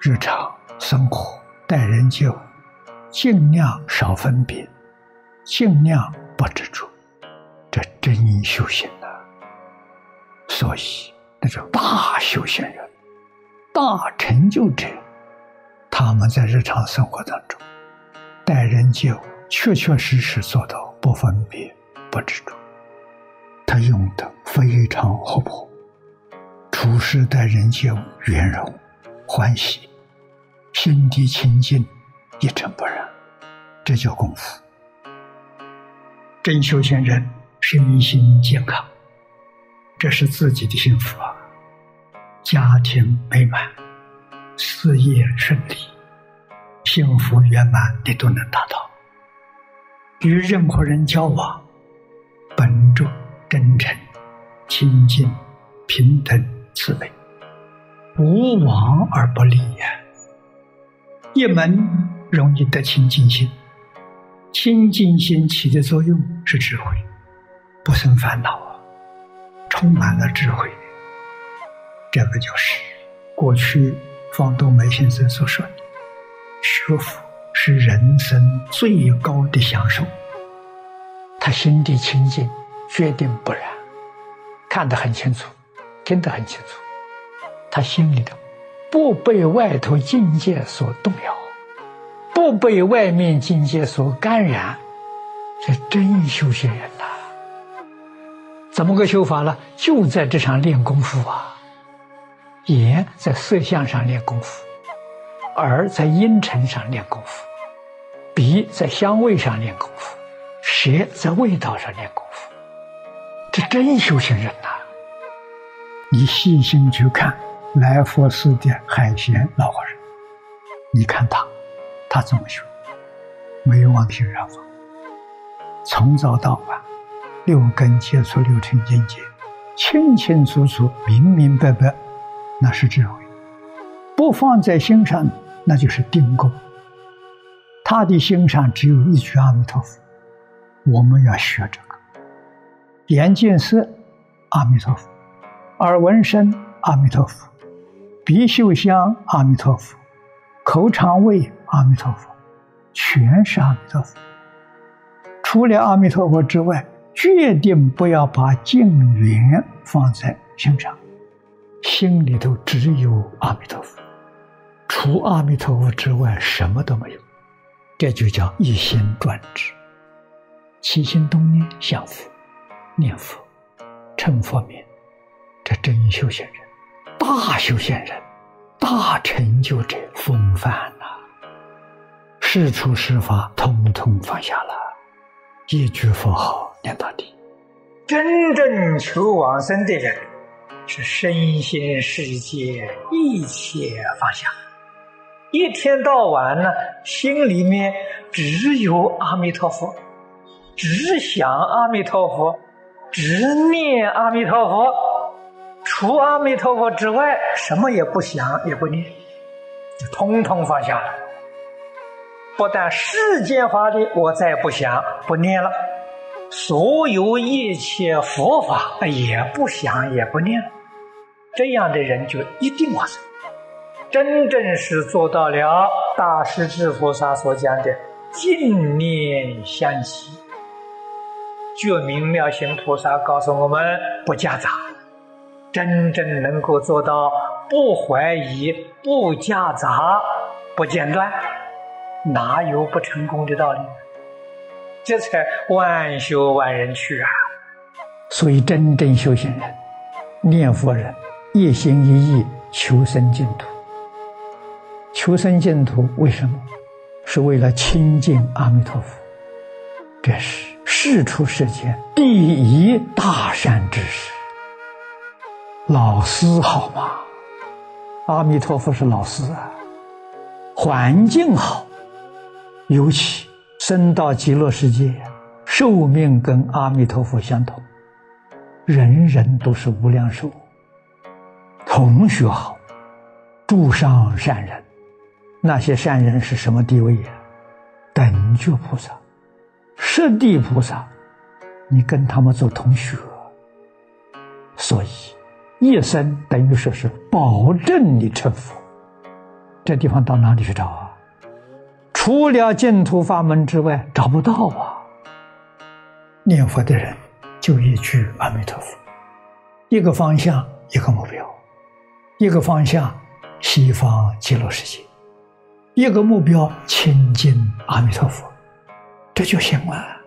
日常生活待人接物，尽量少分别，尽量不执着，这真修行呐。所以，那种大修行人、大成就者，他们在日常生活当中待人接物，确确实实做到不分别、不执着。他用的非常活泼，处事待人接物圆融、欢喜，心地清净，一尘不染，这叫功夫。真修行人身心健康，这是自己的幸福啊！家庭美满，事业顺利，幸福圆满，你都能达到。与任何人交往，本着。真诚、清净、平等、慈悲，无往而不利呀。一门容易得清净心，清净心起的作用是智慧，不生烦恼啊，充满了智慧。这个就是过去方东梅先生所说的：学佛是人生最高的享受。他心地清净。决定不然，看得很清楚，听得很清楚，他心里头不被外头境界所动摇，不被外面境界所感染，这真修行人呐！怎么个修法呢？就在这上练功夫啊！眼在色相上练功夫，耳在音尘上练功夫，鼻在香味上练功夫，舌在味道上练功夫。这真修行人呐！你细心去看来佛寺的海贤老和尚，你看他，他怎么学？没有妄心染法，从早到晚，六根接触六尘境界，清清楚楚、明明白白，那是智慧；不放在心上，那就是定功。他的心上只有一句阿弥陀佛，我们要学这个。眼见色，阿弥陀佛；耳闻声，阿弥陀佛；鼻嗅香，阿弥陀佛；口尝味，阿弥陀佛，全是阿弥陀佛。除了阿弥陀佛之外，决定不要把净缘放在心上，心里头只有阿弥陀佛，除阿弥陀佛之外什么都没有。这就叫一心专志，起心动念相佛。念佛，成佛名，这真修行人，大修行人，大成就者风范呐！事出事法，通通放下了，一句佛号念到底。真正求往生的人，是身心世界一切放下，一天到晚呢，心里面只有阿弥陀佛，只想阿弥陀佛。只念阿弥陀佛，除阿弥陀佛之外，什么也不想，也不念，通通放下了。不但世间法的我再不想不念了，所有一切佛法也不想也不念。这样的人就一定往生，真正是做到了大师智菩萨所讲的净念相继。觉明妙行菩萨告诉我们：不夹杂，真正能够做到不怀疑、不夹杂、不间断，哪有不成功的道理？这才万修万人去啊！所以，真正修行人、念佛人，一心一意求生净土。求生净土，为什么？是为了亲近阿弥陀佛。这是。世出世间第一大善之事，老师好吗？阿弥陀佛是老师啊。环境好，尤其生到极乐世界，寿命跟阿弥陀佛相同，人人都是无量寿。同学好，住上善人，那些善人是什么地位呀？等觉菩萨。十地菩萨，你跟他们做同学，所以一生等于说是保证你成佛。这地方到哪里去找啊？除了净土法门之外，找不到啊！念佛的人就一句阿弥陀佛，一个方向，一个目标，一个方向西方极乐世界，一个目标亲近阿弥陀佛，这就行了。